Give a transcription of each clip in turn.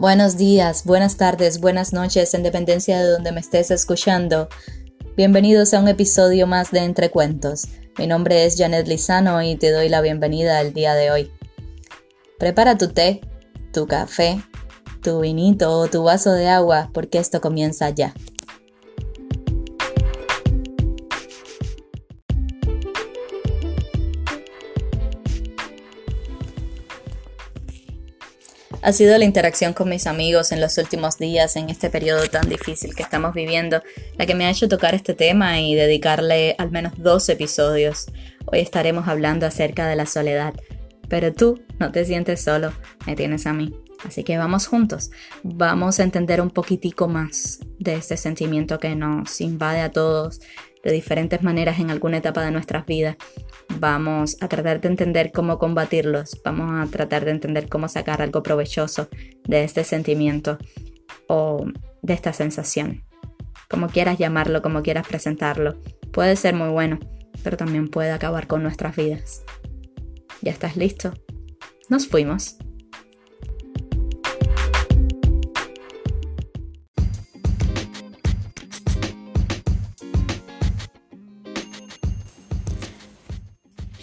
Buenos días, buenas tardes, buenas noches, en dependencia de donde me estés escuchando. Bienvenidos a un episodio más de Entre Cuentos. Mi nombre es Janet Lizano y te doy la bienvenida al día de hoy. Prepara tu té, tu café, tu vinito o tu vaso de agua porque esto comienza ya. Ha sido la interacción con mis amigos en los últimos días, en este periodo tan difícil que estamos viviendo, la que me ha hecho tocar este tema y dedicarle al menos dos episodios. Hoy estaremos hablando acerca de la soledad, pero tú no te sientes solo, me tienes a mí. Así que vamos juntos, vamos a entender un poquitico más de este sentimiento que nos invade a todos de diferentes maneras en alguna etapa de nuestras vidas vamos a tratar de entender cómo combatirlos, vamos a tratar de entender cómo sacar algo provechoso de este sentimiento o de esta sensación. Como quieras llamarlo, como quieras presentarlo, puede ser muy bueno, pero también puede acabar con nuestras vidas. ¿Ya estás listo? Nos fuimos.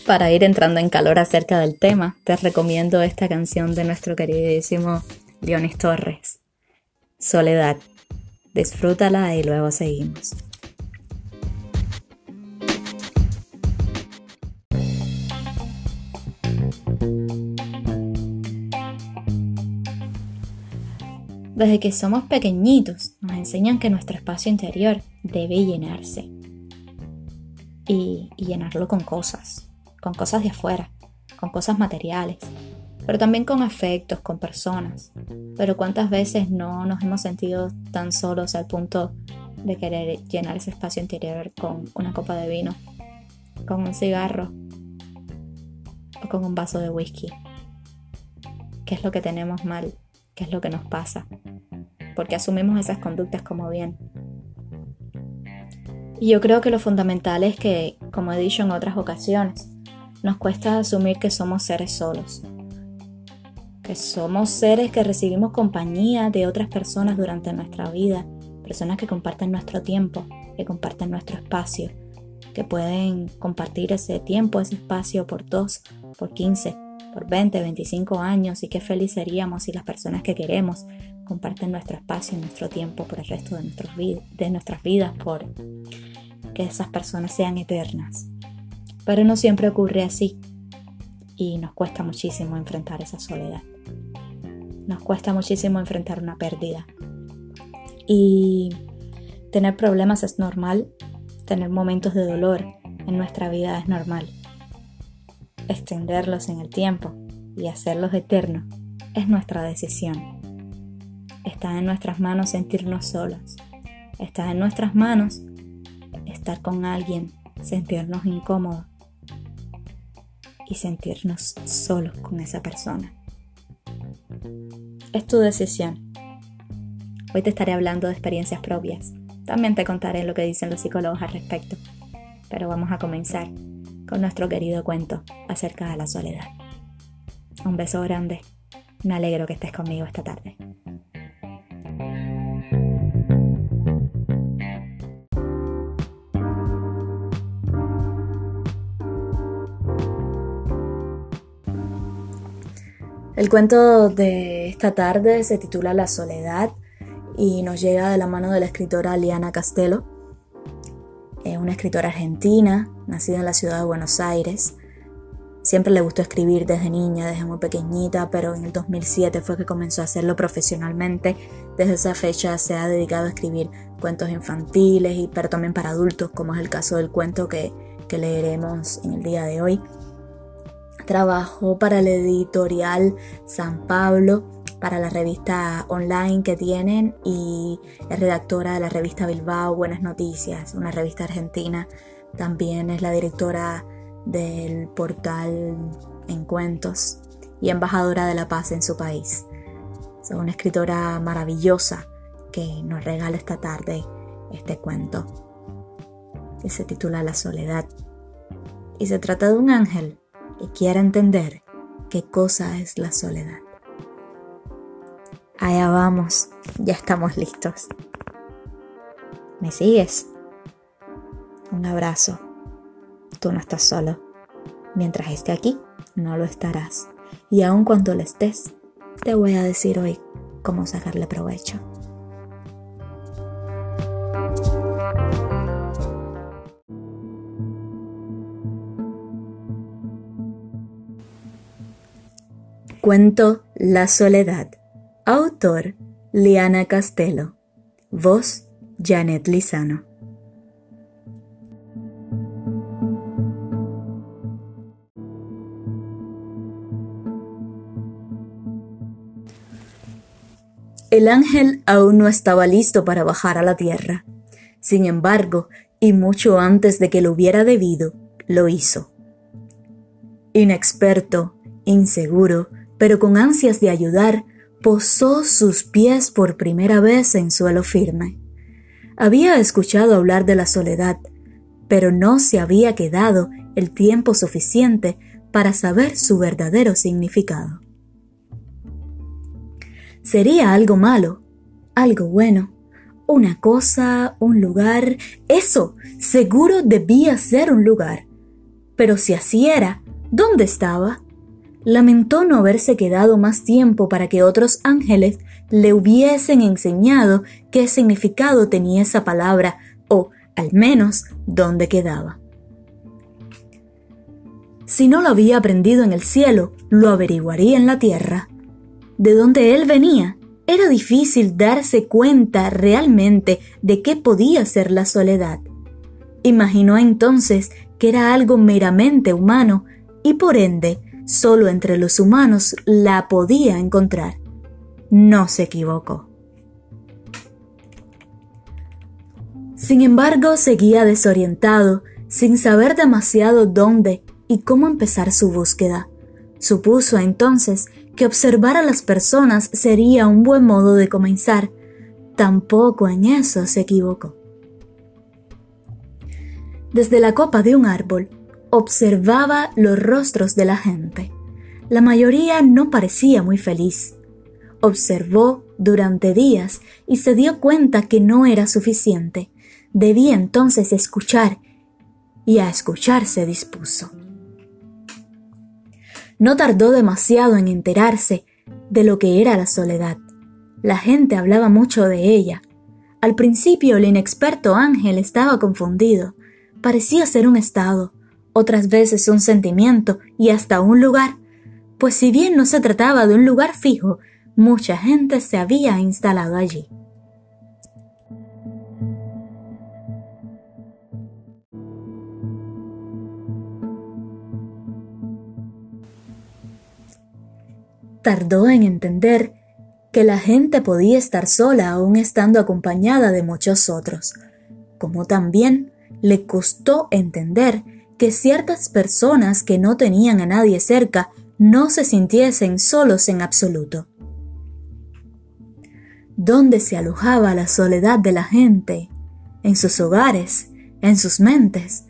Para ir entrando en calor acerca del tema, te recomiendo esta canción de nuestro queridísimo Leonis Torres, Soledad. Disfrútala y luego seguimos. Desde que somos pequeñitos nos enseñan que nuestro espacio interior debe llenarse y, y llenarlo con cosas, con cosas de afuera, con cosas materiales, pero también con afectos, con personas. Pero cuántas veces no nos hemos sentido tan solos al punto de querer llenar ese espacio interior con una copa de vino, con un cigarro o con un vaso de whisky. ¿Qué es lo que tenemos mal? ¿Qué es lo que nos pasa? Porque asumimos esas conductas como bien. Y yo creo que lo fundamental es que, como he dicho en otras ocasiones, nos cuesta asumir que somos seres solos, que somos seres que recibimos compañía de otras personas durante nuestra vida, personas que comparten nuestro tiempo, que comparten nuestro espacio, que pueden compartir ese tiempo, ese espacio por dos, por 15, por 20, 25 años y qué feliz seríamos si las personas que queremos comparten nuestro espacio y nuestro tiempo por el resto de, de nuestras vidas, por que esas personas sean eternas. Pero no siempre ocurre así y nos cuesta muchísimo enfrentar esa soledad. Nos cuesta muchísimo enfrentar una pérdida. Y tener problemas es normal, tener momentos de dolor en nuestra vida es normal. Extenderlos en el tiempo y hacerlos eternos es nuestra decisión. Está en nuestras manos sentirnos solos. Está en nuestras manos estar con alguien, sentirnos incómodos y sentirnos solos con esa persona. Es tu decisión. Hoy te estaré hablando de experiencias propias. También te contaré lo que dicen los psicólogos al respecto. Pero vamos a comenzar con nuestro querido cuento acerca de la soledad. Un beso grande. Me alegro que estés conmigo esta tarde. El cuento de esta tarde se titula La soledad y nos llega de la mano de la escritora Liana Castelo, eh, una escritora argentina, nacida en la ciudad de Buenos Aires. Siempre le gustó escribir desde niña, desde muy pequeñita, pero en el 2007 fue que comenzó a hacerlo profesionalmente. Desde esa fecha se ha dedicado a escribir cuentos infantiles, y, pero también para adultos, como es el caso del cuento que, que leeremos en el día de hoy. Trabajó para la editorial San Pablo, para la revista online que tienen y es redactora de la revista Bilbao Buenas Noticias, una revista argentina. También es la directora del portal En Cuentos y embajadora de la paz en su país. Es una escritora maravillosa que nos regala esta tarde este cuento que se titula La soledad. Y se trata de un ángel que quiera entender qué cosa es la soledad. Allá vamos, ya estamos listos. ¿Me sigues? Un abrazo. Tú no estás solo. Mientras esté aquí, no lo estarás. Y aun cuando lo estés, te voy a decir hoy cómo sacarle provecho. Cuento La Soledad. Autor Liana Castelo. Voz Janet Lizano. El ángel aún no estaba listo para bajar a la tierra. Sin embargo, y mucho antes de que lo hubiera debido, lo hizo. Inexperto, inseguro, pero con ansias de ayudar, posó sus pies por primera vez en suelo firme. Había escuchado hablar de la soledad, pero no se había quedado el tiempo suficiente para saber su verdadero significado. ¿Sería algo malo? ¿Algo bueno? ¿Una cosa? ¿Un lugar? Eso, seguro debía ser un lugar. Pero si así era, ¿dónde estaba? Lamentó no haberse quedado más tiempo para que otros ángeles le hubiesen enseñado qué significado tenía esa palabra o, al menos, dónde quedaba. Si no lo había aprendido en el cielo, lo averiguaría en la tierra. De donde él venía, era difícil darse cuenta realmente de qué podía ser la soledad. Imaginó entonces que era algo meramente humano y por ende solo entre los humanos la podía encontrar. No se equivocó. Sin embargo, seguía desorientado, sin saber demasiado dónde y cómo empezar su búsqueda. Supuso entonces que observar a las personas sería un buen modo de comenzar. Tampoco en eso se equivocó. Desde la copa de un árbol, observaba los rostros de la gente. La mayoría no parecía muy feliz. Observó durante días y se dio cuenta que no era suficiente. Debía entonces escuchar y a escuchar se dispuso. No tardó demasiado en enterarse de lo que era la soledad. La gente hablaba mucho de ella. Al principio el inexperto Ángel estaba confundido. Parecía ser un estado, otras veces un sentimiento y hasta un lugar, pues si bien no se trataba de un lugar fijo, mucha gente se había instalado allí. Tardó en entender que la gente podía estar sola aún estando acompañada de muchos otros, como también le costó entender que ciertas personas que no tenían a nadie cerca no se sintiesen solos en absoluto. ¿Dónde se alojaba la soledad de la gente? ¿En sus hogares? ¿En sus mentes?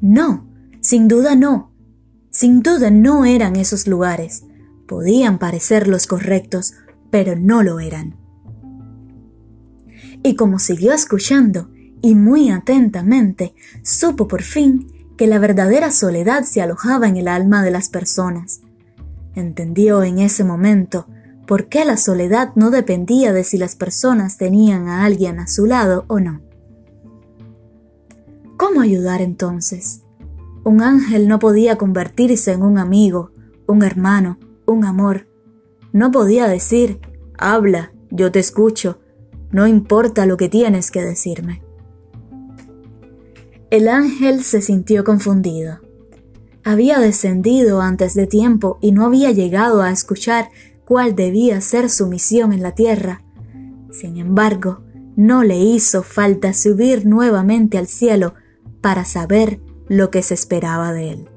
No, sin duda no. Sin duda no eran esos lugares. Podían parecer los correctos, pero no lo eran. Y como siguió escuchando, y muy atentamente, supo por fin que la verdadera soledad se alojaba en el alma de las personas. Entendió en ese momento por qué la soledad no dependía de si las personas tenían a alguien a su lado o no. ¿Cómo ayudar entonces? Un ángel no podía convertirse en un amigo, un hermano, un amor. No podía decir, habla, yo te escucho, no importa lo que tienes que decirme. El ángel se sintió confundido. Había descendido antes de tiempo y no había llegado a escuchar cuál debía ser su misión en la tierra. Sin embargo, no le hizo falta subir nuevamente al cielo para saber lo que se esperaba de él.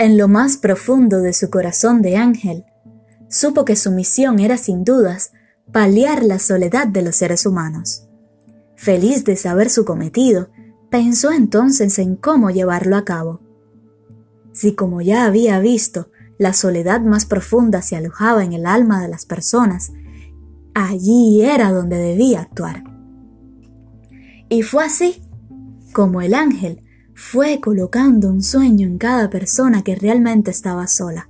En lo más profundo de su corazón de ángel, supo que su misión era sin dudas paliar la soledad de los seres humanos. Feliz de saber su cometido, Pensó entonces en cómo llevarlo a cabo. Si como ya había visto, la soledad más profunda se alojaba en el alma de las personas, allí era donde debía actuar. Y fue así como el ángel fue colocando un sueño en cada persona que realmente estaba sola.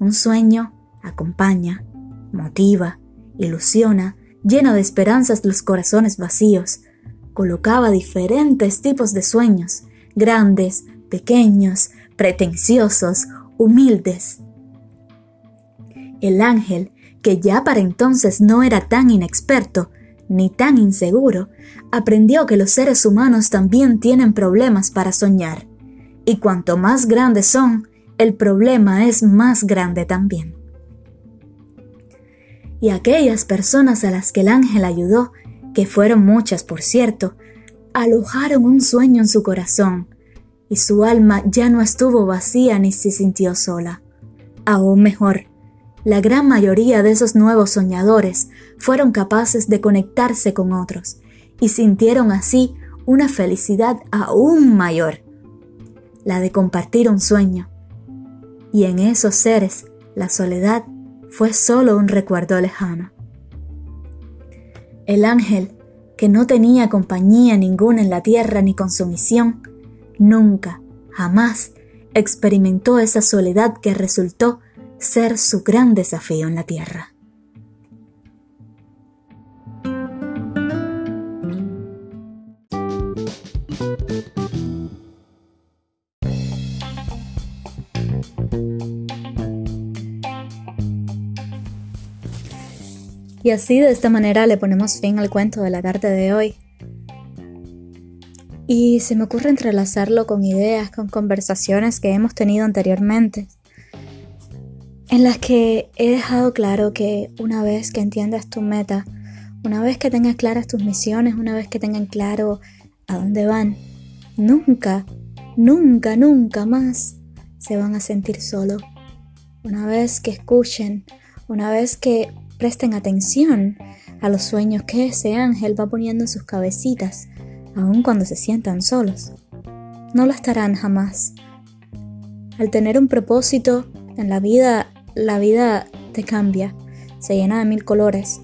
Un sueño acompaña, motiva, ilusiona, llena de esperanzas los corazones vacíos. Colocaba diferentes tipos de sueños, grandes, pequeños, pretenciosos, humildes. El ángel, que ya para entonces no era tan inexperto, ni tan inseguro, aprendió que los seres humanos también tienen problemas para soñar, y cuanto más grandes son, el problema es más grande también. Y aquellas personas a las que el ángel ayudó, que fueron muchas por cierto, alojaron un sueño en su corazón, y su alma ya no estuvo vacía ni se sintió sola. Aún mejor, la gran mayoría de esos nuevos soñadores fueron capaces de conectarse con otros y sintieron así una felicidad aún mayor, la de compartir un sueño. Y en esos seres la soledad fue solo un recuerdo lejano. El ángel, que no tenía compañía ninguna en la tierra ni consumición, nunca, jamás experimentó esa soledad que resultó ser su gran desafío en la Tierra. Y así de esta manera le ponemos fin al cuento de la tarde de hoy. Y se me ocurre entrelazarlo con ideas, con conversaciones que hemos tenido anteriormente en las que he dejado claro que una vez que entiendas tu meta, una vez que tengas claras tus misiones, una vez que tengan claro dónde van, nunca, nunca, nunca más se van a sentir solo. Una vez que escuchen, una vez que presten atención a los sueños que ese ángel va poniendo en sus cabecitas, aun cuando se sientan solos. No lo estarán jamás. Al tener un propósito en la vida la vida te cambia, se llena de mil colores.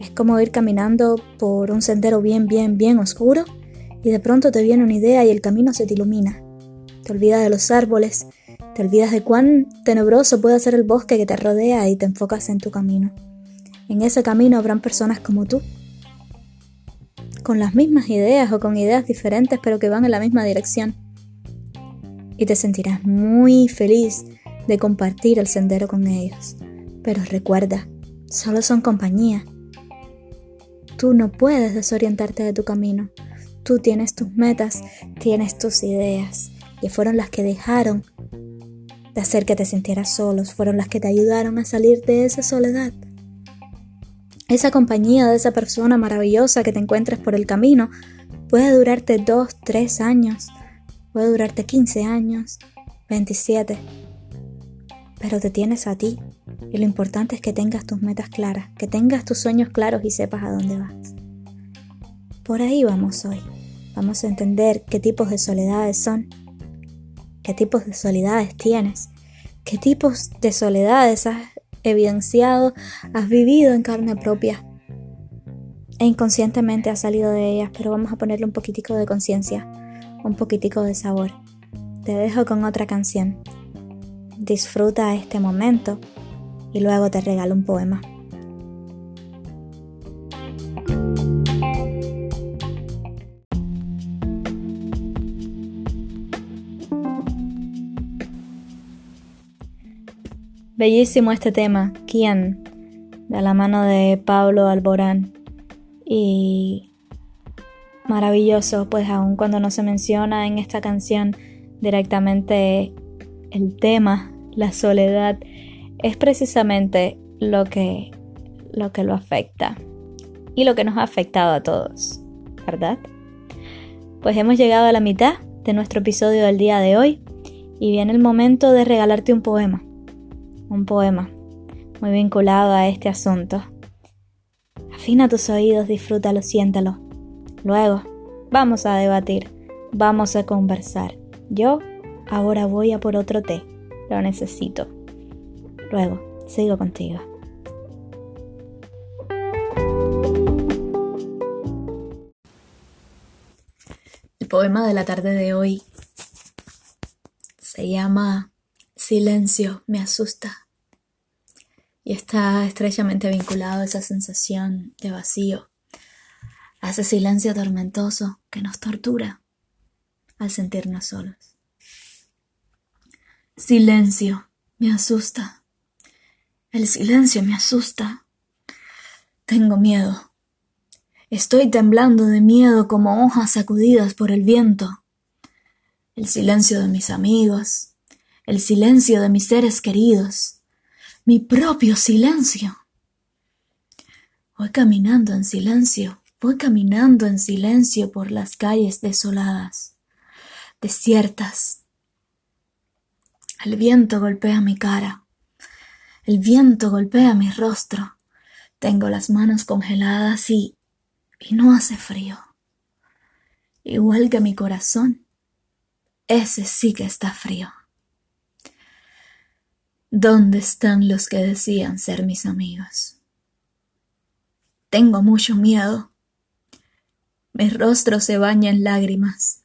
Es como ir caminando por un sendero bien, bien, bien oscuro y de pronto te viene una idea y el camino se te ilumina. Te olvidas de los árboles, te olvidas de cuán tenebroso puede ser el bosque que te rodea y te enfocas en tu camino. En ese camino habrán personas como tú, con las mismas ideas o con ideas diferentes pero que van en la misma dirección. Y te sentirás muy feliz de compartir el sendero con ellos. Pero recuerda, solo son compañía. Tú no puedes desorientarte de tu camino. Tú tienes tus metas, tienes tus ideas, y fueron las que dejaron de hacer que te sintieras solos, fueron las que te ayudaron a salir de esa soledad. Esa compañía de esa persona maravillosa que te encuentres por el camino puede durarte dos, tres años, puede durarte 15 años, 27 pero te tienes a ti y lo importante es que tengas tus metas claras, que tengas tus sueños claros y sepas a dónde vas. Por ahí vamos hoy. Vamos a entender qué tipos de soledades son, qué tipos de soledades tienes, qué tipos de soledades has evidenciado, has vivido en carne propia e inconscientemente has salido de ellas, pero vamos a ponerle un poquitico de conciencia, un poquitico de sabor. Te dejo con otra canción. Disfruta este momento y luego te regalo un poema. Bellísimo este tema, ¿Quién? de la mano de Pablo Alborán. Y maravilloso, pues aun cuando no se menciona en esta canción directamente el tema, la soledad, es precisamente lo que, lo que lo afecta y lo que nos ha afectado a todos, ¿verdad? Pues hemos llegado a la mitad de nuestro episodio del día de hoy y viene el momento de regalarte un poema, un poema muy vinculado a este asunto. Afina tus oídos, disfrútalo, siéntalo. Luego, vamos a debatir, vamos a conversar. Yo ahora voy a por otro té, lo necesito. Luego, sigo contigo. El poema de la tarde de hoy se llama Silencio me asusta y está estrechamente vinculado a esa sensación de vacío, a ese silencio tormentoso que nos tortura al sentirnos solos. Silencio me asusta. El silencio me asusta. Tengo miedo. Estoy temblando de miedo como hojas sacudidas por el viento. El silencio de mis amigos, el silencio de mis seres queridos, mi propio silencio. Voy caminando en silencio, voy caminando en silencio por las calles desoladas, desiertas. El viento golpea mi cara, el viento golpea mi rostro. Tengo las manos congeladas y, y no hace frío. Igual que mi corazón, ese sí que está frío. ¿Dónde están los que decían ser mis amigos? Tengo mucho miedo. Mi rostro se baña en lágrimas.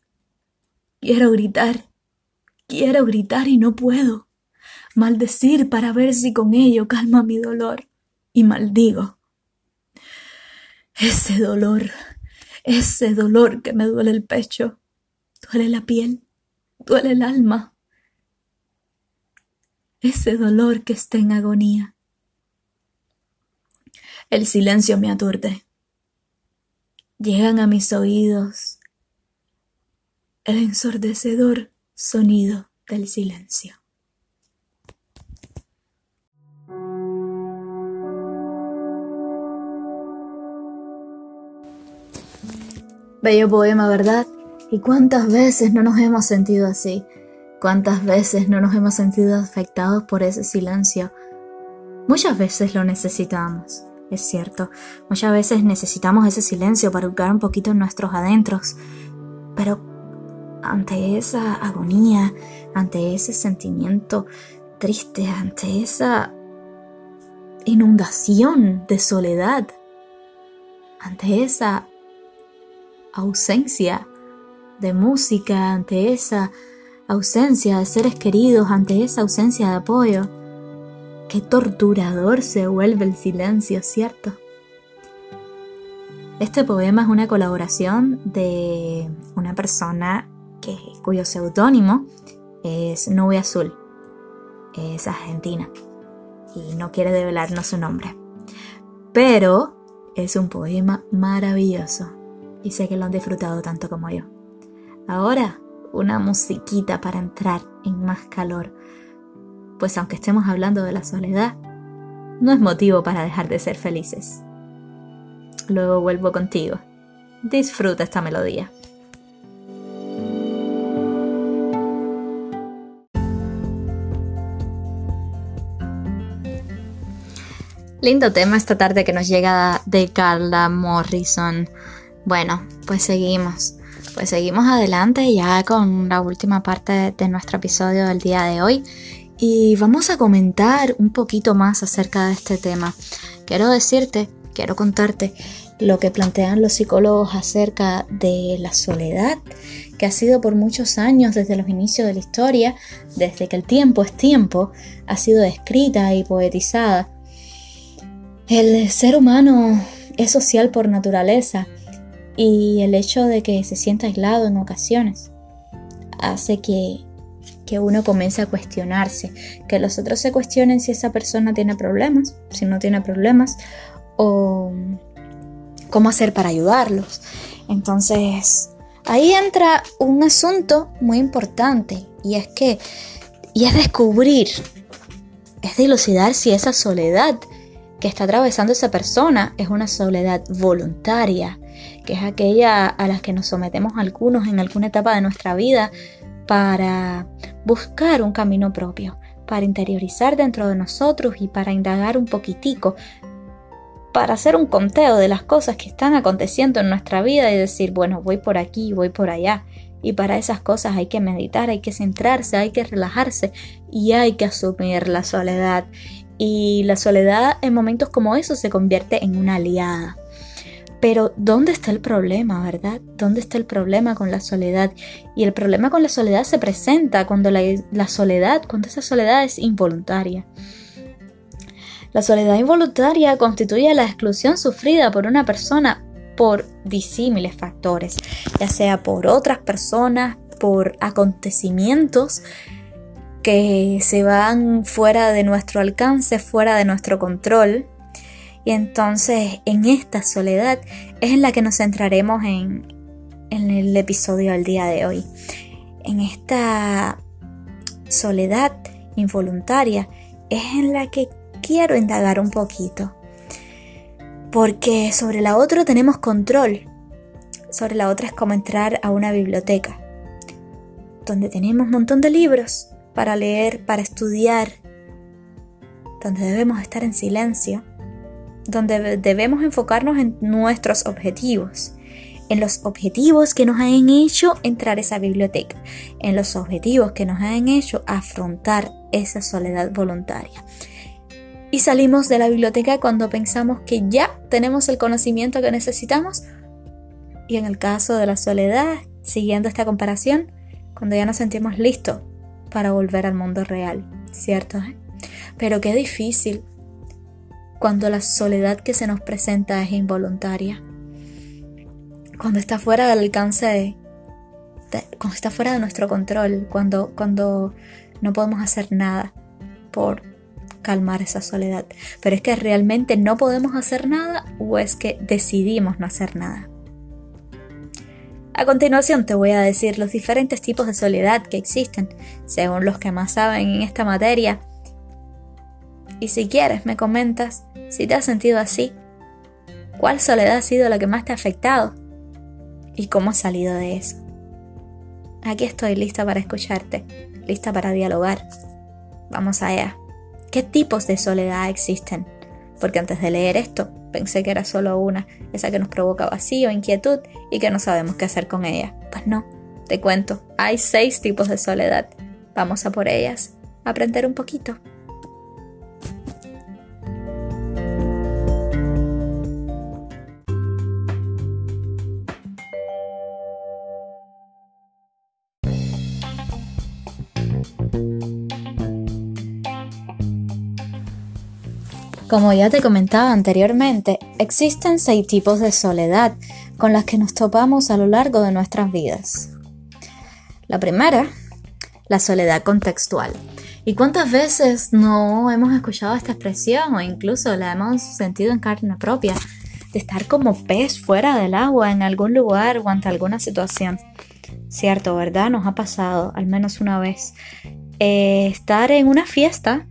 Quiero gritar, quiero gritar y no puedo. Maldecir para ver si con ello calma mi dolor. Y maldigo. Ese dolor, ese dolor que me duele el pecho, duele la piel, duele el alma ese dolor que está en agonía. El silencio me aturde. Llegan a mis oídos el ensordecedor sonido del silencio. Bello poema, ¿verdad? ¿Y cuántas veces no nos hemos sentido así? ¿Cuántas veces no nos hemos sentido afectados por ese silencio? Muchas veces lo necesitamos, es cierto. Muchas veces necesitamos ese silencio para buscar un poquito en nuestros adentros. Pero ante esa agonía, ante ese sentimiento triste, ante esa inundación de soledad, ante esa ausencia de música, ante esa ausencia de seres queridos, ante esa ausencia de apoyo. Qué torturador se vuelve el silencio, ¿cierto? Este poema es una colaboración de una persona que, cuyo seudónimo es Nube Azul. Es argentina y no quiere develarnos su nombre. Pero es un poema maravilloso y sé que lo han disfrutado tanto como yo. Ahora una musiquita para entrar en más calor, pues aunque estemos hablando de la soledad, no es motivo para dejar de ser felices. Luego vuelvo contigo. Disfruta esta melodía. Lindo tema esta tarde que nos llega de Carla Morrison. Bueno, pues seguimos pues seguimos adelante ya con la última parte de nuestro episodio del día de hoy y vamos a comentar un poquito más acerca de este tema. Quiero decirte, quiero contarte lo que plantean los psicólogos acerca de la soledad, que ha sido por muchos años desde los inicios de la historia, desde que el tiempo es tiempo, ha sido descrita y poetizada. El ser humano es social por naturaleza y el hecho de que se sienta aislado en ocasiones hace que, que uno comience a cuestionarse, que los otros se cuestionen si esa persona tiene problemas, si no tiene problemas, o cómo hacer para ayudarlos. Entonces, ahí entra un asunto muy importante y es que, y es descubrir, es dilucidar si esa soledad que está atravesando esa persona es una soledad voluntaria, que es aquella a la que nos sometemos algunos en alguna etapa de nuestra vida para buscar un camino propio, para interiorizar dentro de nosotros y para indagar un poquitico para hacer un conteo de las cosas que están aconteciendo en nuestra vida y decir, bueno, voy por aquí, voy por allá. Y para esas cosas hay que meditar, hay que centrarse, hay que relajarse y hay que asumir la soledad. Y la soledad en momentos como esos se convierte en una aliada. Pero ¿dónde está el problema, verdad? ¿Dónde está el problema con la soledad? Y el problema con la soledad se presenta cuando la, soledad, cuando esa soledad es involuntaria. La soledad involuntaria constituye la exclusión sufrida por una persona por disímiles factores, ya sea por otras personas, por acontecimientos que se van fuera de nuestro alcance, fuera de nuestro control. Y entonces en esta soledad es en la que nos centraremos en, en el episodio del día de hoy. En esta soledad involuntaria es en la que quiero indagar un poquito. Porque sobre la otra tenemos control. Sobre la otra es como entrar a una biblioteca, donde tenemos un montón de libros para leer, para estudiar, donde debemos estar en silencio, donde debemos enfocarnos en nuestros objetivos, en los objetivos que nos han hecho entrar a esa biblioteca, en los objetivos que nos han hecho afrontar esa soledad voluntaria y salimos de la biblioteca cuando pensamos que ya tenemos el conocimiento que necesitamos. Y en el caso de la soledad, siguiendo esta comparación, cuando ya nos sentimos listos para volver al mundo real, ¿cierto? Pero qué difícil cuando la soledad que se nos presenta es involuntaria. Cuando está fuera del alcance de, cuando está fuera de nuestro control, cuando, cuando no podemos hacer nada por calmar esa soledad. Pero es que realmente no podemos hacer nada o es que decidimos no hacer nada. A continuación te voy a decir los diferentes tipos de soledad que existen, según los que más saben en esta materia. Y si quieres, me comentas si te has sentido así, cuál soledad ha sido la que más te ha afectado y cómo has salido de eso. Aquí estoy lista para escucharte, lista para dialogar. Vamos allá. ¿Qué tipos de soledad existen? Porque antes de leer esto pensé que era solo una, esa que nos provoca vacío, inquietud y que no sabemos qué hacer con ella. Pues no, te cuento, hay seis tipos de soledad. Vamos a por ellas, a aprender un poquito. Como ya te comentaba anteriormente, existen seis tipos de soledad con las que nos topamos a lo largo de nuestras vidas. La primera, la soledad contextual. ¿Y cuántas veces no hemos escuchado esta expresión o incluso la hemos sentido en carne propia? De estar como pez fuera del agua en algún lugar o ante alguna situación. Cierto, ¿verdad? Nos ha pasado al menos una vez. Eh, estar en una fiesta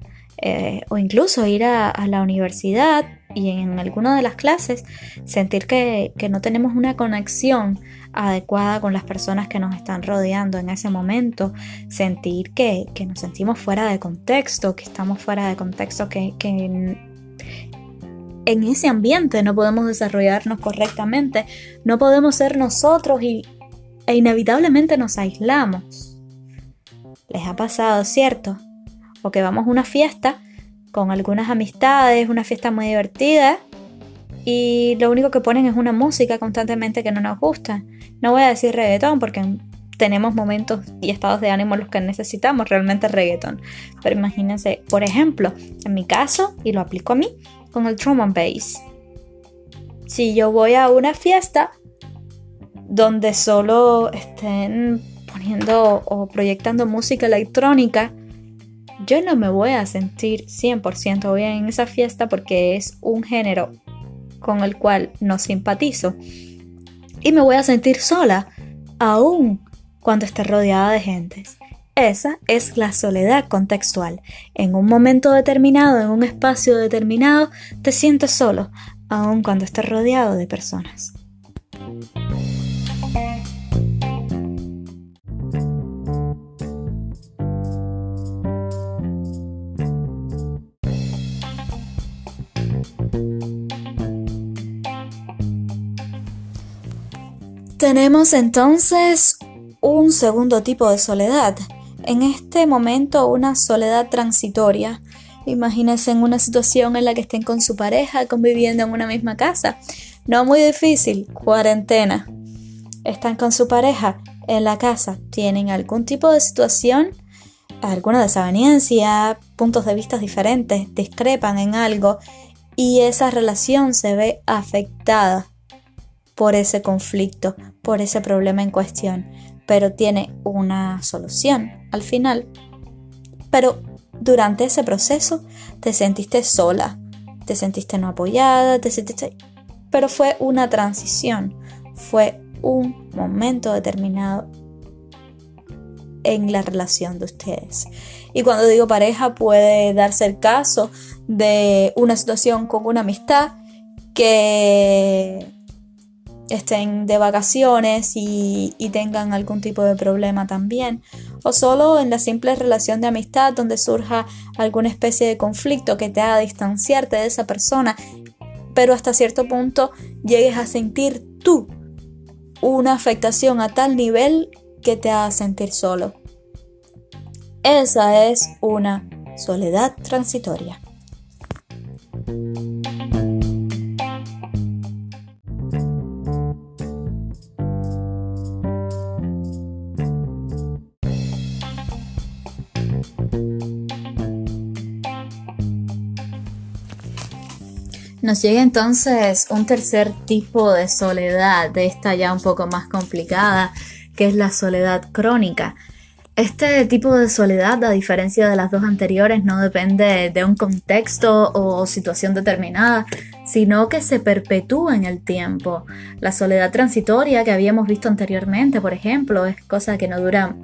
eh, o incluso ir a, la universidad y en alguna de las clases sentir que, no tenemos una conexión adecuada con las personas que nos están rodeando en ese momento, sentir que, nos sentimos fuera de contexto, que estamos fuera de contexto, que, en, ese ambiente no podemos desarrollarnos correctamente, no podemos ser nosotros y, e inevitablemente nos aislamos. Les ha pasado, ¿cierto? O que vamos a una fiesta con algunas amistades, una fiesta muy divertida y lo único que ponen es una música constantemente que no nos gusta. No voy a decir reggaetón porque tenemos momentos y estados de ánimo los que necesitamos realmente reggaetón. Pero imagínense, por ejemplo, en mi caso, y lo aplico a mí, con el drum and bass. Si yo voy a una fiesta donde solo estén poniendo o proyectando música electrónica, yo no me voy a sentir 100% bien en esa fiesta porque es un género con el cual no simpatizo. Y me voy a sentir sola, aún cuando esté rodeada de gentes. Esa es la soledad contextual. En un momento determinado, en un espacio determinado, te sientes solo, aun cuando estés rodeado de personas. Tenemos entonces un segundo tipo de soledad. En este momento una soledad transitoria. Imagínense en una situación en la que estén con su pareja conviviendo en una misma casa. No muy difícil, cuarentena. Están con su pareja en la casa, tienen algún tipo de situación, alguna desaveniencia, puntos de vista diferentes, discrepan en algo y esa relación se ve afectada por ese conflicto, por ese problema en cuestión, pero tiene una solución al final. Pero durante ese proceso te sentiste sola, te sentiste no apoyada, te sentiste... Pero fue una transición, fue un momento determinado en la relación de ustedes. Y cuando digo pareja puede darse el caso de una situación con una amistad que estén de vacaciones y, tengan algún tipo de problema también, o solo en la simple relación de amistad donde surja alguna especie de conflicto que te haga distanciarte de esa persona, pero hasta cierto punto llegues a sentir tú una afectación a tal nivel que te haga sentir solo. Esa es una soledad transitoria. Nos llega entonces un tercer tipo de soledad, de esta ya un poco más complicada, que es la soledad crónica. Este tipo de soledad, a diferencia de las dos anteriores, no depende de un contexto o situación determinada, sino que se perpetúa en el tiempo. La soledad transitoria que habíamos visto anteriormente, por ejemplo, es cosa que no dura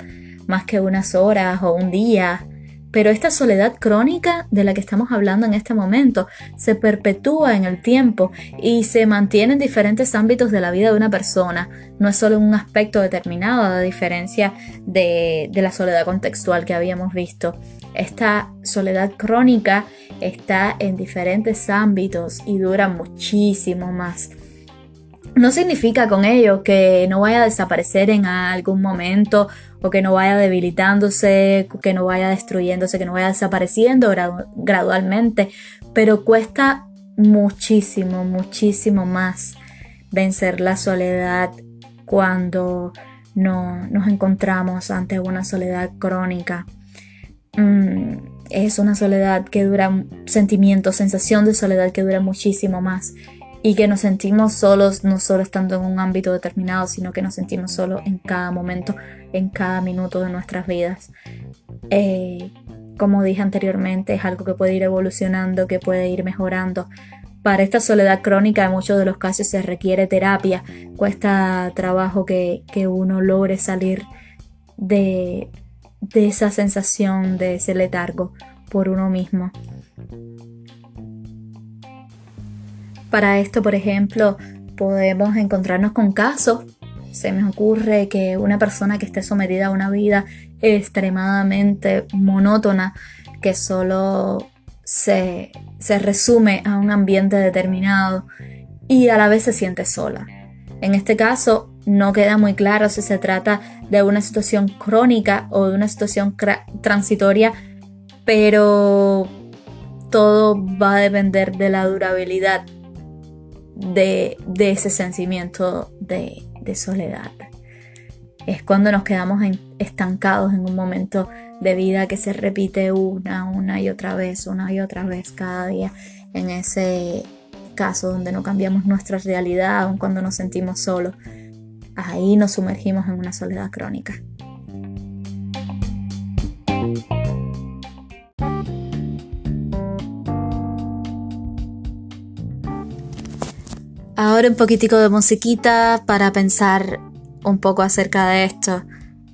más que unas horas o un día, pero esta soledad crónica de la que estamos hablando en este momento se perpetúa en el tiempo y se mantiene en diferentes ámbitos de la vida de una persona. No es solo un aspecto determinado, a diferencia de, la soledad contextual que habíamos visto. Esta soledad crónica está en diferentes ámbitos y dura muchísimo más. No significa con ello que no vaya a desaparecer en algún momento o que no vaya debilitándose, que no vaya destruyéndose, que no vaya desapareciendo gradualmente, pero cuesta muchísimo, muchísimo más vencer la soledad cuando no, nos encontramos ante una soledad crónica. Mm, es una soledad que dura, sentimiento, sensación de soledad que dura muchísimo más y que nos sentimos solos no solo estando en un ámbito determinado, sino que nos sentimos solos en cada momento, en cada minuto de nuestras vidas. Eh, como dije anteriormente, es algo que puede ir evolucionando, que puede ir mejorando. Para esta soledad crónica en muchos de los casos se requiere terapia, cuesta trabajo que, uno logre salir de, de esa sensación, de ese letargo por uno mismo. Para esto, por ejemplo, podemos encontrarnos con casos. Se me ocurre que una persona que esté sometida a una vida extremadamente monótona, que solo se, se resume a un ambiente determinado y a la vez se siente sola. En este caso, no queda muy claro si se trata de una situación crónica o de una situación transitoria, pero todo va a depender de la durabilidad de, ese sentimiento de, soledad. Es cuando nos quedamos estancados en un momento de vida que se repite una, una y otra vez, una y otra vez cada día. En ese caso donde no cambiamos nuestra realidad, aun cuando nos sentimos solos, ahí nos sumergimos en una soledad crónica. Ahora un poquitico de musiquita para pensar un poco acerca de esto.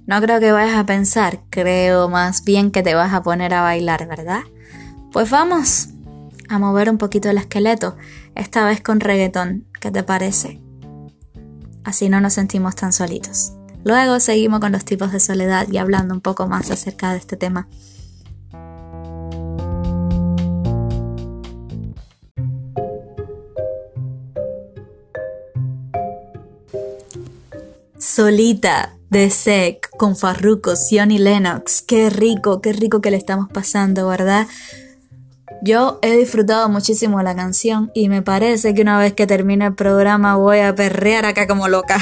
No creo que vayas a pensar, creo más bien que te vas a poner a bailar, ¿verdad? Pues vamos a mover un poquito el esqueleto, esta vez con reggaetón, ¿qué te parece? Así no nos sentimos tan solitos. Luego seguimos con los tipos de soledad y hablando un poco más acerca de este tema. Solita de Sec con Farruko, Sion y Lennox. Qué rico, qué rico que le estamos pasando, ¿verdad? Yo he disfrutado muchísimo la canción y me parece que una vez que termine el programa voy a perrear acá como loca.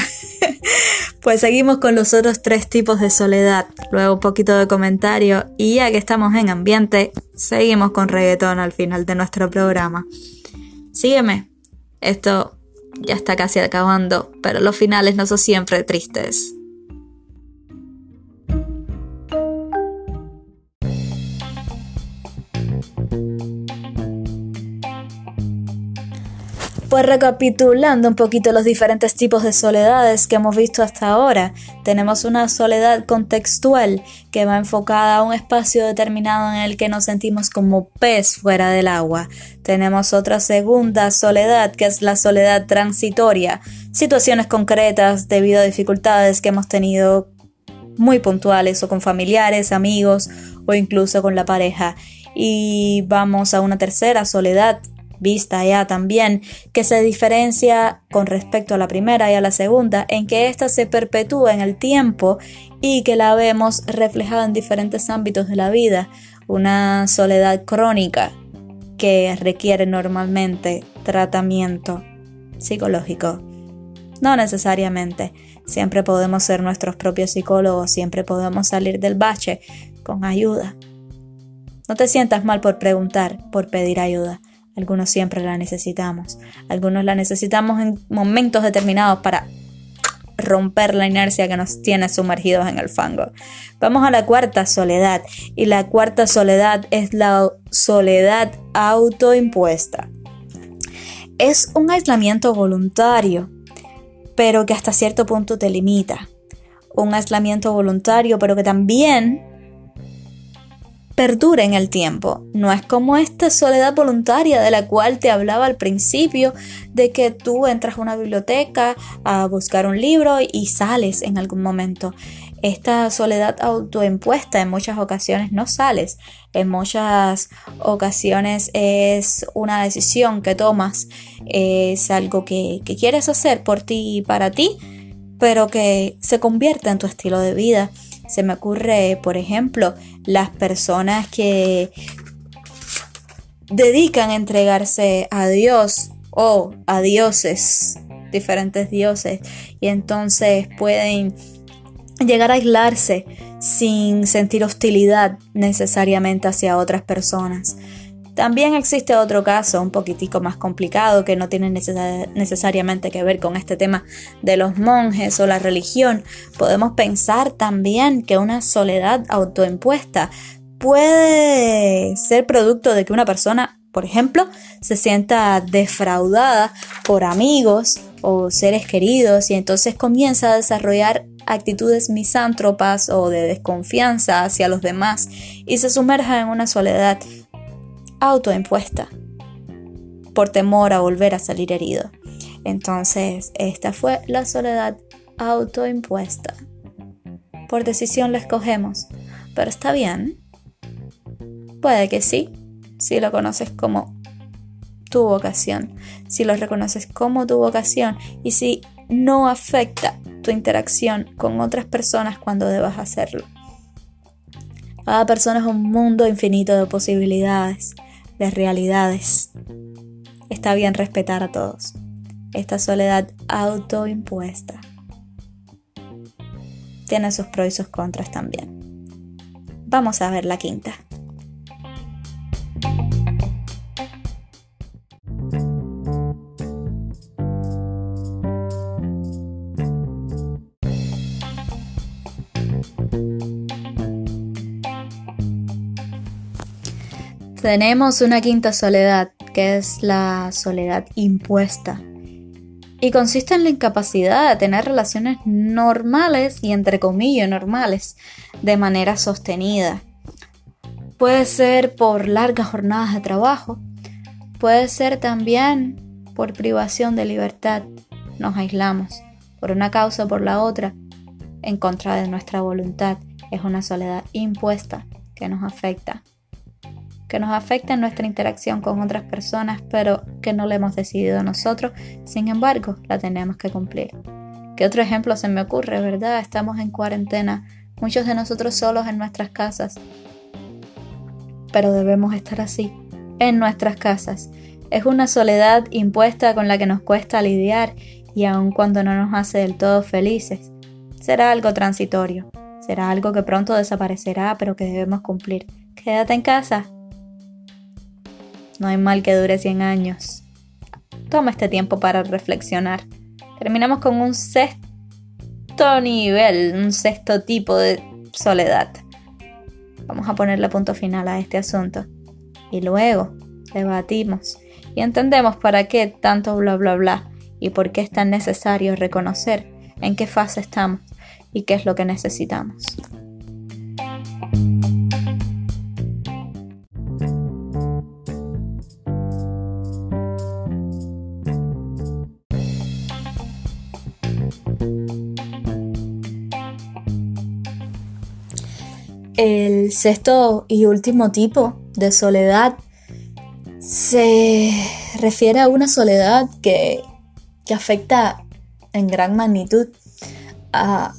pues seguimos con los otros tres tipos de soledad, luego un poquito de comentario y ya que estamos en ambiente, seguimos con reggaetón al final de nuestro programa. Sígueme, esto ya está casi acabando, pero los finales no son siempre tristes. Pues recapitulando un poquito los diferentes tipos de soledades que hemos visto hasta ahora, tenemos una soledad contextual que va enfocada a un espacio determinado en el que nos sentimos como pez fuera del agua. Tenemos otra segunda soledad que es la soledad transitoria, situaciones concretas debido a dificultades que hemos tenido muy puntuales o con familiares, amigos o incluso con la pareja. Y vamos a una tercera soledad vista ya también, que se diferencia con respecto a la primera y a la segunda, en que ésta se perpetúa en el tiempo y que la vemos reflejada en diferentes ámbitos de la vida, una soledad crónica que requiere normalmente tratamiento psicológico. No necesariamente, siempre podemos ser nuestros propios psicólogos, siempre podemos salir del bache con ayuda. No te sientas mal por preguntar, por pedir ayuda. Algunos siempre la necesitamos. Algunos la necesitamos en momentos determinados para romper la inercia que nos tiene sumergidos en el fango. Vamos a la cuarta soledad. Y la cuarta soledad es la soledad autoimpuesta. Es un aislamiento voluntario, pero que hasta cierto punto te limita. Un aislamiento voluntario, pero que también perdura en el tiempo. No es como esta soledad voluntaria de la cual te hablaba al principio, de que tú entras a una biblioteca a buscar un libro y sales en algún momento. Esta soledad autoimpuesta en muchas ocasiones no sales, en muchas ocasiones es una decisión que tomas, es algo que, que quieres hacer por ti y para ti, pero que se convierte en tu estilo de vida se me ocurre, por ejemplo, las personas que dedican a entregarse a Dios o a dioses, diferentes dioses, y entonces pueden llegar a aislarse sin sentir hostilidad necesariamente hacia otras personas. También existe otro caso un poquitico más complicado que no tiene necesariamente que ver con este tema de los monjes o la religión. Podemos pensar también que una soledad autoimpuesta puede ser producto de que una persona, por ejemplo, se sienta defraudada por amigos o seres queridos y entonces comienza a desarrollar actitudes misántropas o de desconfianza hacia los demás y se sumerja en una soledad autoimpuesta por temor a volver a salir herido. Entonces, esta fue la soledad autoimpuesta. Por decisión la escogemos, pero está bien. Puede que sí, si lo conoces como tu vocación, si lo reconoces como tu vocación y si no afecta tu interacción con otras personas cuando debas hacerlo. Cada persona es un mundo infinito de posibilidades de realidades. Está bien respetar a todos. Esta soledad autoimpuesta tiene sus pros y sus contras también. Vamos a ver la quinta. Tenemos una quinta soledad, que es la soledad impuesta. Y consiste en la incapacidad de tener relaciones normales y entre comillas normales de manera sostenida. Puede ser por largas jornadas de trabajo, puede ser también por privación de libertad. Nos aislamos por una causa o por la otra en contra de nuestra voluntad. Es una soledad impuesta que nos afecta que nos afecta en nuestra interacción con otras personas, pero que no le hemos decidido nosotros, sin embargo, la tenemos que cumplir. ¿Qué otro ejemplo se me ocurre, verdad? Estamos en cuarentena, muchos de nosotros solos en nuestras casas. Pero debemos estar así, en nuestras casas. Es una soledad impuesta con la que nos cuesta lidiar y aun cuando no nos hace del todo felices, será algo transitorio, será algo que pronto desaparecerá pero que debemos cumplir. Quédate en casa. No hay mal que dure 100 años. Toma este tiempo para reflexionar. Terminamos con un sexto nivel, un sexto tipo de soledad. Vamos a ponerle punto final a este asunto. Y luego debatimos y entendemos para qué tanto bla bla bla y por qué es tan necesario reconocer en qué fase estamos y qué es lo que necesitamos. Sexto y último tipo de soledad se refiere a una soledad que afecta en gran magnitud a,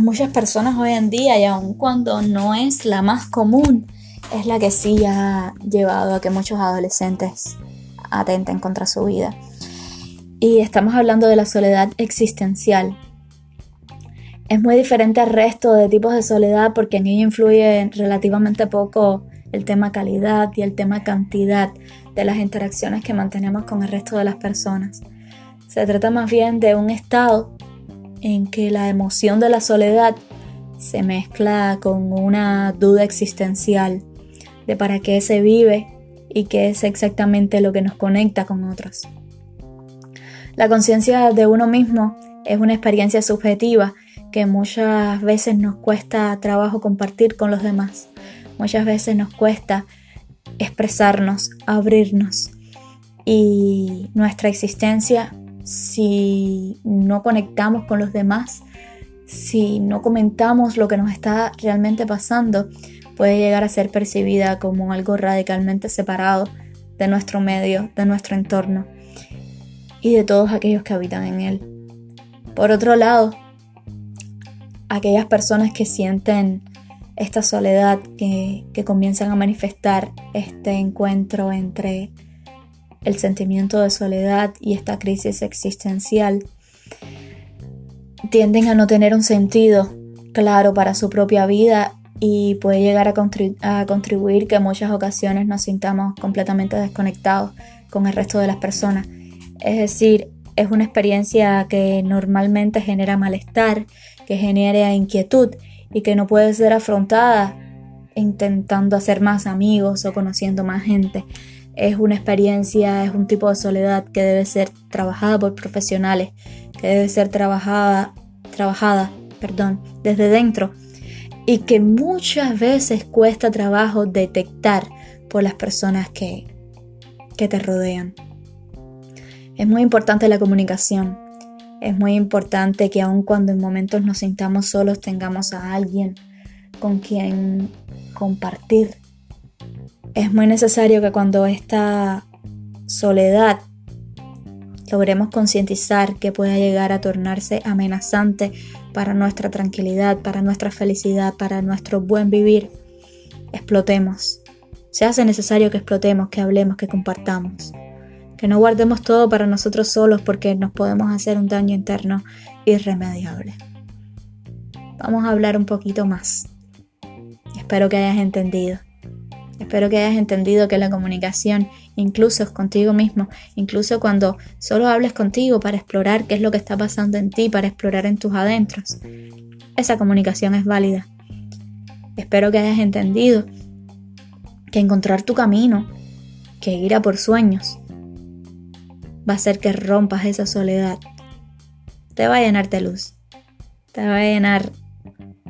muchas personas hoy en día y aun cuando no es la más común, es la que sí ha llevado a que muchos adolescentes atenten contra su vida. Y estamos hablando de la soledad existencial. Es muy diferente al resto de tipos de soledad porque en ella influye relativamente poco el tema calidad y el tema cantidad de las interacciones que mantenemos con el resto de las personas. Se trata más bien de un estado en que la emoción de la soledad se mezcla con una duda existencial de para qué se vive y qué es exactamente lo que nos conecta con otros. La conciencia de uno mismo es una experiencia subjetiva que muchas veces nos cuesta trabajo compartir con los demás. Muchas veces nos cuesta expresarnos, abrirnos. Y nuestra existencia si no conectamos con los demás, si no comentamos lo que nos está realmente pasando, puede llegar a ser percibida como algo radicalmente separado de nuestro medio, de nuestro entorno y de todos aquellos que habitan en él. Por otro lado, aquellas personas que sienten esta soledad, que, que comienzan a manifestar este encuentro entre el sentimiento de soledad y esta crisis existencial tienden a no tener un sentido claro para su propia vida y puede llegar a, contribuir que en muchas ocasiones nos sintamos completamente desconectados con el resto de las personas. Es decir, es una experiencia que normalmente genera malestar, que genera inquietud y que no puede ser afrontada intentando hacer más amigos o conociendo más gente es una experiencia, es un tipo de soledad que debe ser trabajada por profesionales, que debe ser trabajada, trabajada, perdón, desde dentro y que muchas veces cuesta trabajo detectar por las personas que, que te rodean. Es muy importante la comunicación. Es muy importante que aun cuando en momentos nos sintamos solos tengamos a alguien con quien compartir es muy necesario que cuando esta soledad logremos concientizar que pueda llegar a tornarse amenazante para nuestra tranquilidad, para nuestra felicidad, para nuestro buen vivir, explotemos. Se hace necesario que explotemos, que hablemos, que compartamos. Que no guardemos todo para nosotros solos porque nos podemos hacer un daño interno irremediable. Vamos a hablar un poquito más. Espero que hayas entendido. Espero que hayas entendido que la comunicación, incluso contigo mismo, incluso cuando solo hables contigo para explorar qué es lo que está pasando en ti, para explorar en tus adentros, esa comunicación es válida. Espero que hayas entendido que encontrar tu camino, que ir a por sueños, va a hacer que rompas esa soledad. Te va a llenar de luz, te va a llenar,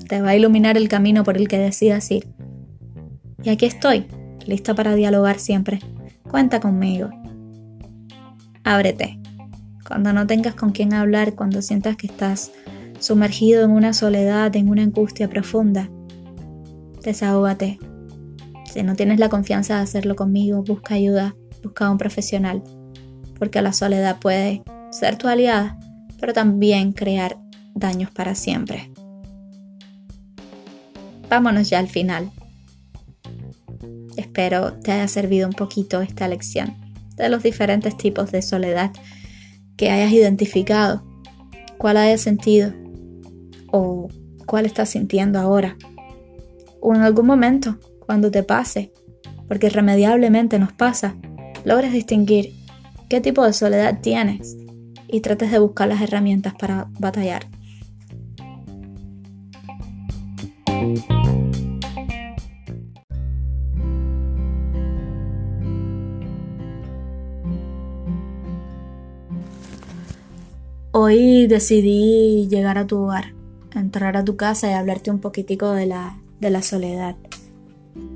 te va a iluminar el camino por el que decidas ir. Y aquí estoy, lista para dialogar siempre. Cuenta conmigo. Ábrete. Cuando no tengas con quién hablar, cuando sientas que estás sumergido en una soledad, en una angustia profunda, desahógate. Si no tienes la confianza de hacerlo conmigo, busca ayuda, busca a un profesional, porque la soledad puede ser tu aliada pero también crear daños para siempre. Vámonos ya al final. Espero te haya servido un poquito esta lección de los diferentes tipos de soledad que hayas identificado, cuál hayas sentido o cuál estás sintiendo ahora. O en algún momento, cuando te pase, porque irremediablemente nos pasa, logres distinguir qué tipo de soledad tienes y trates de buscar las herramientas para batallar. Hoy decidí llegar a tu hogar, entrar a tu casa y hablarte un poquitico de la, de la soledad.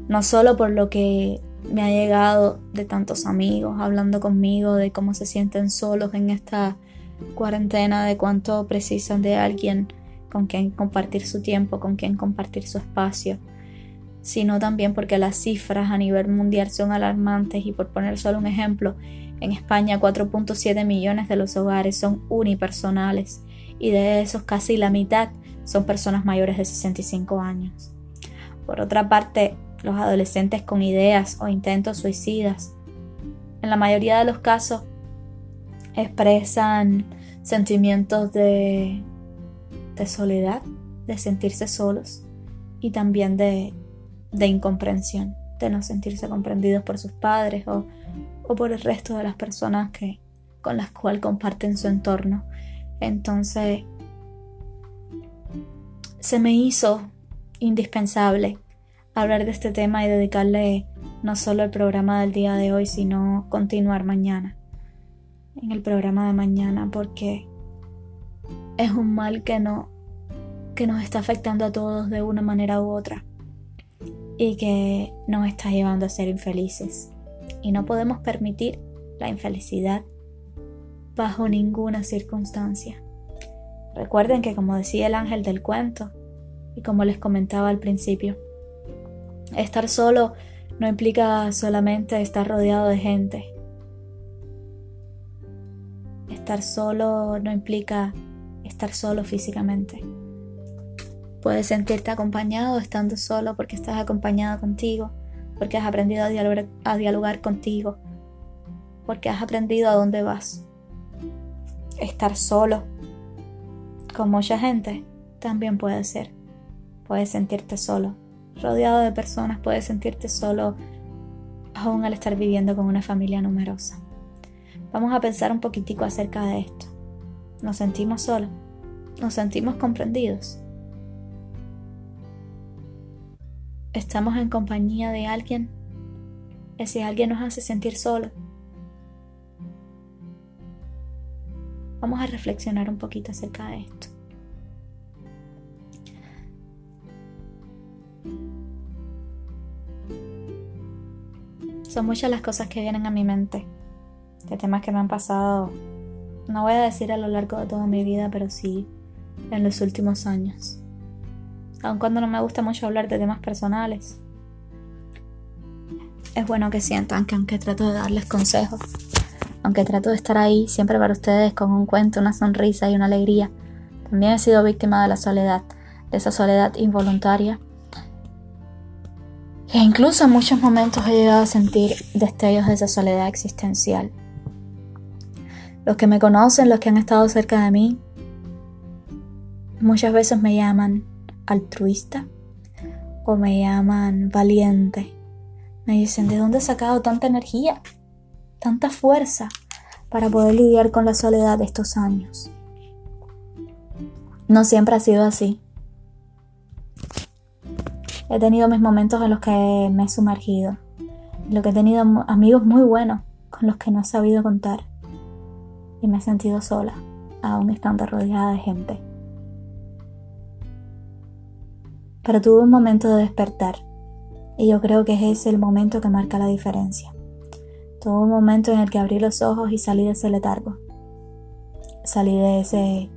No solo por lo que me ha llegado de tantos amigos hablando conmigo de cómo se sienten solos en esta cuarentena, de cuánto precisan de alguien con quien compartir su tiempo, con quien compartir su espacio, sino también porque las cifras a nivel mundial son alarmantes y por poner solo un ejemplo, en España 4.7 millones de los hogares son unipersonales y de esos casi la mitad son personas mayores de 65 años. Por otra parte, los adolescentes con ideas o intentos suicidas, en la mayoría de los casos, expresan sentimientos de de soledad, de sentirse solos y también de, incomprensión, de no sentirse comprendidos por sus padres o, por el resto de las personas que, con las cuales comparten su entorno. Entonces, se me hizo indispensable hablar de este tema y dedicarle no solo el programa del día de hoy, sino continuar mañana, en el programa de mañana, porque es un mal que, no, que nos está afectando a todos de una manera u otra y que nos está llevando a ser infelices. Y no podemos permitir la infelicidad bajo ninguna circunstancia. Recuerden que como decía el ángel del cuento y como les comentaba al principio, estar solo no implica solamente estar rodeado de gente. Estar solo no implica estar solo físicamente. Puedes sentirte acompañado estando solo porque estás acompañado contigo, porque has aprendido a dialogar, contigo, porque has aprendido a dónde vas. Estar solo con mucha gente también puede ser. Puedes sentirte solo. Rodeado de personas puedes sentirte solo aún al estar viviendo con una familia numerosa. Vamos a pensar un poquitico acerca de esto. ¿Nos sentimos solos? ¿Nos sentimos comprendidos? ¿Estamos en compañía de alguien? Ese alguien nos hace sentir solos. Vamos a reflexionar un poquito acerca de esto. Son muchas las cosas que vienen a mi mente, de temas que me han pasado no voy a decir a lo largo de toda mi vida, pero sí en los últimos años. Aun cuando no me gusta mucho hablar de temas personales, es bueno que sientan que aunque trato de darles consejos, aunque trato de estar ahí siempre para ustedes con un cuento, una sonrisa y una alegría, también he sido víctima de la soledad, de esa soledad involuntaria. E incluso en muchos momentos he llegado a sentir destellos de esa soledad existencial. Los que me conocen, los que han estado cerca de mí, muchas veces me llaman altruista o me llaman valiente. Me dicen, ¿de dónde has sacado tanta energía, tanta fuerza para poder lidiar con la soledad de estos años? No siempre ha sido así. He tenido mis momentos en los que me he sumergido, en los que he tenido amigos muy buenos con los que no he sabido contar y me he sentido sola, aún estando rodeada de gente. Pero tuve un momento de despertar y yo creo que es el momento que marca la diferencia. Tuve un momento en el que abrí los ojos y salí de ese letargo. Salí de ese,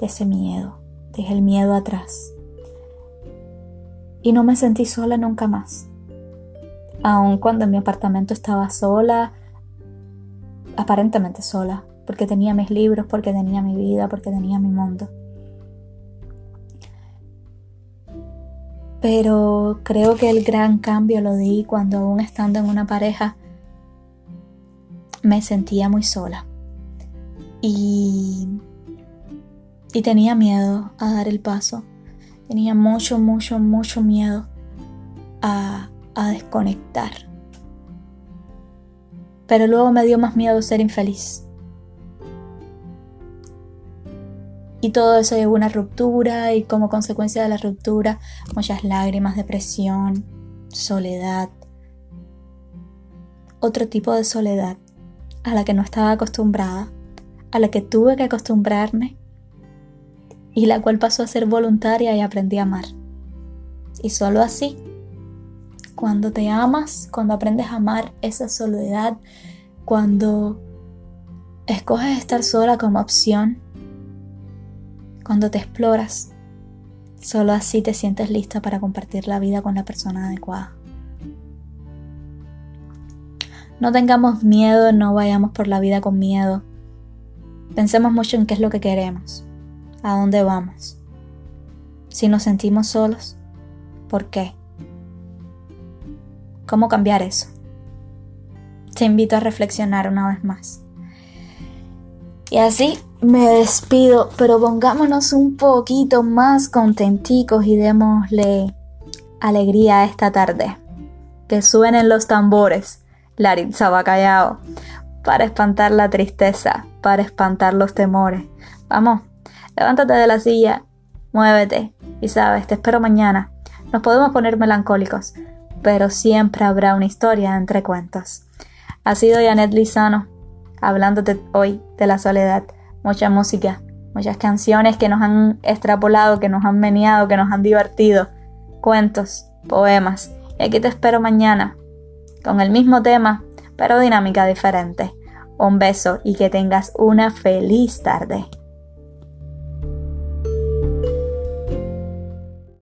de ese miedo, dejé el miedo atrás. Y no me sentí sola nunca más. Aun cuando en mi apartamento estaba sola, aparentemente sola, porque tenía mis libros, porque tenía mi vida, porque tenía mi mundo. Pero creo que el gran cambio lo di cuando aún estando en una pareja me sentía muy sola. Y, y tenía miedo a dar el paso. Tenía mucho, mucho, mucho miedo a, a desconectar. Pero luego me dio más miedo ser infeliz. Y todo eso llevó una ruptura y como consecuencia de la ruptura muchas lágrimas, depresión, soledad. Otro tipo de soledad a la que no estaba acostumbrada, a la que tuve que acostumbrarme y la cual pasó a ser voluntaria y aprendí a amar. Y solo así, cuando te amas, cuando aprendes a amar esa soledad, cuando escoges estar sola como opción, cuando te exploras, solo así te sientes lista para compartir la vida con la persona adecuada. No tengamos miedo, no vayamos por la vida con miedo. Pensemos mucho en qué es lo que queremos, a dónde vamos. Si nos sentimos solos, ¿por qué? ¿Cómo cambiar eso? Te invito a reflexionar una vez más. Y así me despido, pero pongámonos un poquito más contenticos y démosle alegría esta tarde. Que suenen los tambores, Laritza va callado, para espantar la tristeza, para espantar los temores. Vamos, levántate de la silla, muévete y sabes, te espero mañana. Nos podemos poner melancólicos, pero siempre habrá una historia entre cuentos. Ha sido Janet Lizano hablándote hoy de la soledad. Mucha música, muchas canciones que nos han extrapolado, que nos han meneado, que nos han divertido. Cuentos, poemas. Y aquí te espero mañana con el mismo tema, pero dinámica diferente. Un beso y que tengas una feliz tarde.